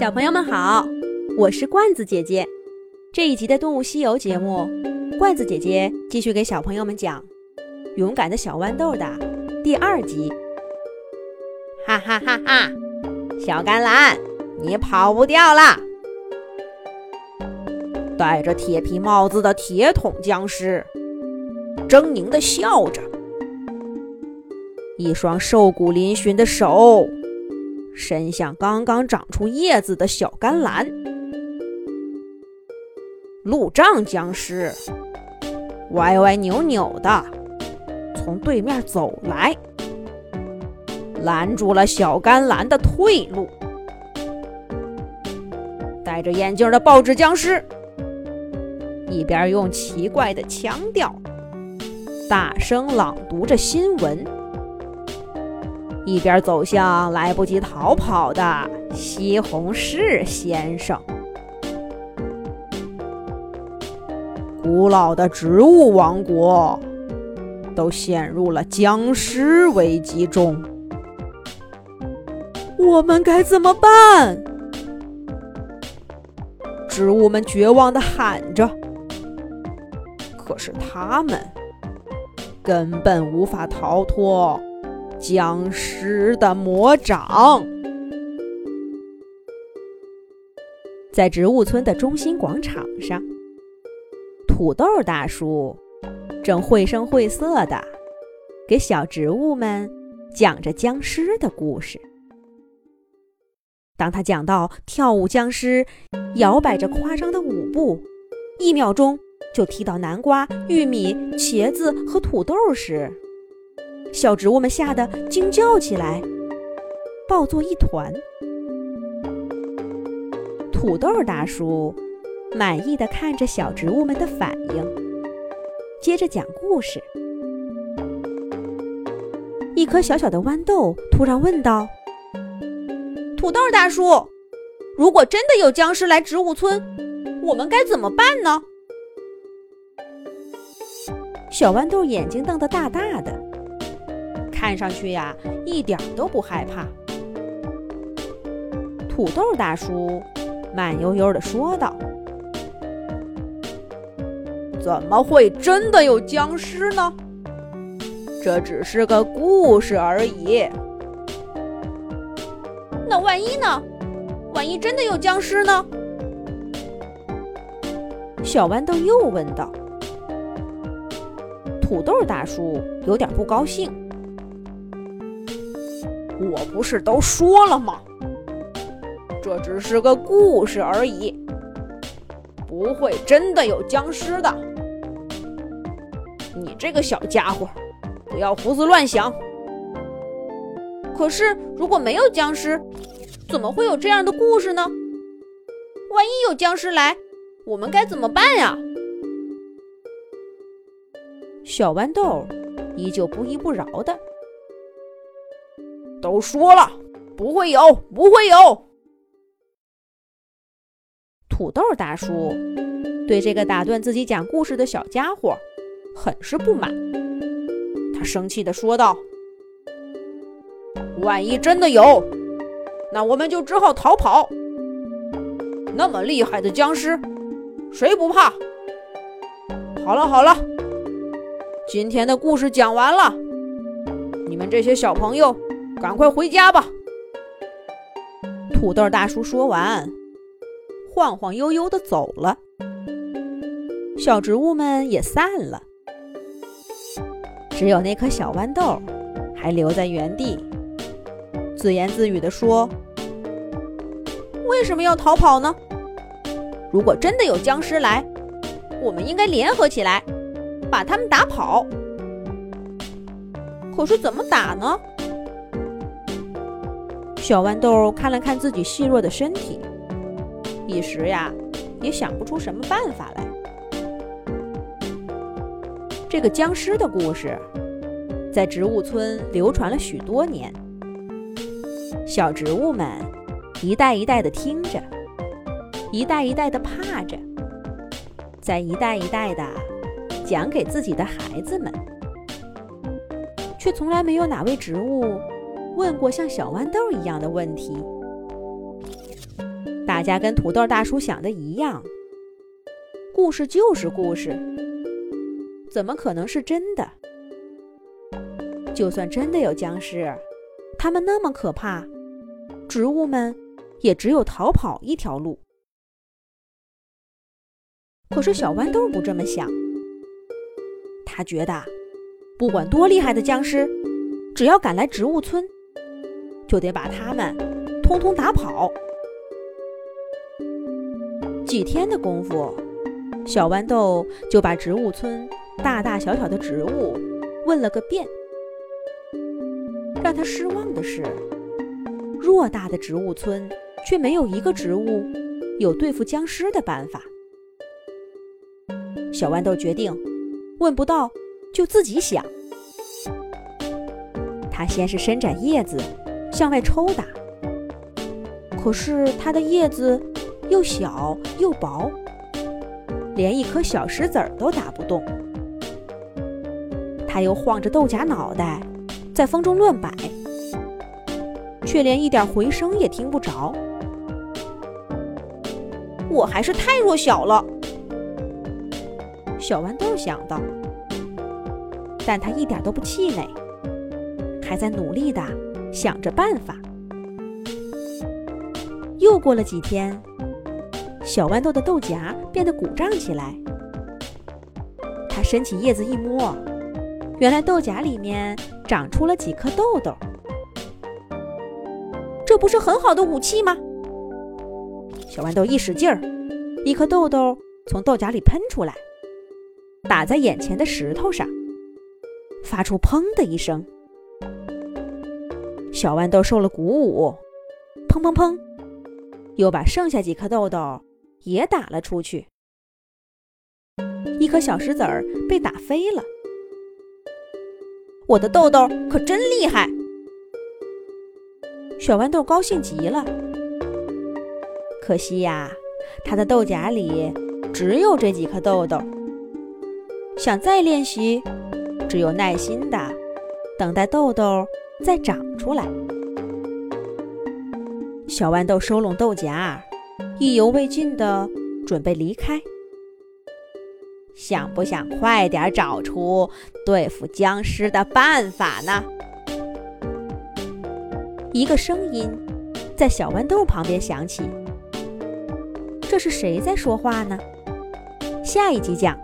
小朋友们好，我是罐子姐姐。这一集的《动物西游》节目，罐子姐姐继续给小朋友们讲《勇敢的小豌豆》的第二集。哈哈哈哈！小甘蓝，你跑不掉了！戴着铁皮帽子的铁桶僵尸，狰狞地笑着，一双瘦骨嶙峋的手。伸向刚刚长出叶子的小甘蓝，路障僵尸歪歪扭扭的从对面走来，拦住了小甘蓝的退路。戴着眼镜的报纸僵尸一边用奇怪的腔调大声朗读着新闻。一边走向来不及逃跑的西红柿先生。古老的植物王国都陷入了僵尸危机中，我们该怎么办？植物们绝望的喊着。可是他们根本无法逃脱。僵尸的魔掌，在植物村的中心广场上，土豆大叔正绘声绘色的给小植物们讲着僵尸的故事。当他讲到跳舞僵尸摇摆着夸张的舞步，一秒钟就踢到南瓜、玉米、茄子和土豆时，小植物们吓得惊叫起来，抱作一团。土豆大叔满意的看着小植物们的反应，接着讲故事。一颗小小的豌豆突然问道：“土豆大叔，如果真的有僵尸来植物村，我们该怎么办呢？”小豌豆眼睛瞪得大大的。看上去呀，一点都不害怕。土豆大叔慢悠悠地说道：“怎么会真的有僵尸呢？这只是个故事而已。那万一呢？万一真的有僵尸呢？”小豌豆又问道。土豆大叔有点不高兴。我不是都说了吗？这只是个故事而已，不会真的有僵尸的。你这个小家伙，不要胡思乱想。可是，如果没有僵尸，怎么会有这样的故事呢？万一有僵尸来，我们该怎么办呀？小豌豆依旧不依不饶的。都说了，不会有，不会有。土豆大叔对这个打断自己讲故事的小家伙很是不满，他生气的说道：“万一真的有，那我们就只好逃跑。那么厉害的僵尸，谁不怕？好了好了，今天的故事讲完了，你们这些小朋友。”赶快回家吧！土豆大叔说完，晃晃悠悠的走了。小植物们也散了，只有那颗小豌豆还留在原地，自言自语的说：“为什么要逃跑呢？如果真的有僵尸来，我们应该联合起来，把他们打跑。可是怎么打呢？”小豌豆看了看自己细弱的身体，一时呀也想不出什么办法来。这个僵尸的故事在植物村流传了许多年，小植物们一代一代的听着，一代一代的怕着，再一代一代的讲给自己的孩子们，却从来没有哪位植物。问过像小豌豆一样的问题。大家跟土豆大叔想的一样，故事就是故事，怎么可能是真的？就算真的有僵尸，他们那么可怕，植物们也只有逃跑一条路。可是小豌豆不这么想，他觉得，不管多厉害的僵尸，只要敢来植物村，就得把他们通通打跑。几天的功夫，小豌豆就把植物村大大小小的植物问了个遍。让他失望的是，偌大的植物村却没有一个植物有对付僵尸的办法。小豌豆决定，问不到就自己想。他先是伸展叶子向外抽打，可是它的叶子又小又薄，连一颗小石子儿都打不动。它又晃着豆荚脑袋。在风中乱摆，却连一点回声也听不着。我还是太弱小了，小豌豆想到。但他一点都不气馁，还在努力的想着办法。又过了几天，小豌豆的豆荚变得鼓胀起来。它伸起叶子一摸。原来豆荚里面长出了几颗豆豆，这不是很好的武器吗？小豌豆一使劲儿，一颗豆豆从豆荚里喷出来，打在眼前的石头上，发出“砰”的一声。小豌豆受了鼓舞，砰砰砰，又把剩下几颗豆豆也打了出去，一颗小石子儿被打飞了。我的豆豆可真厉害！小豌豆高兴极了。可惜呀，它的豆荚里只有这几颗豆豆。想再练习，只有耐心的等待豆豆再长出来。小豌豆收拢豆荚，意犹未尽的准备离开。想不想快点找出对付僵尸的办法呢？一个声音在小豌豆旁边响起。这是谁在说话呢？下一集讲。